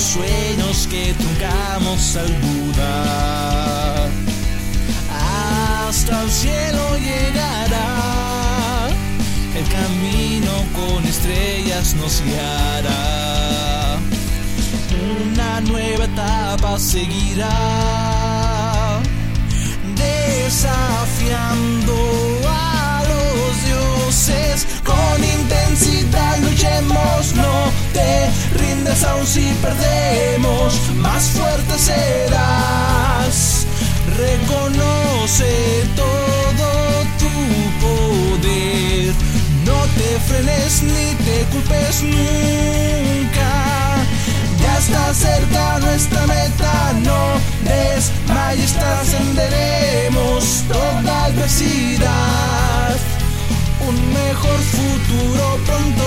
sueños que truncamos al dudar. Hasta el cielo llegará, el camino con estrellas nos guiará. Una nueva etapa seguirá, aún si perdemos, más fuerte serás. Reconoce todo tu poder, no te frenes ni te culpes nunca. Ya está cerca nuestra meta, no desmayes, trascenderemos toda adversidad. Un mejor futuro pronto.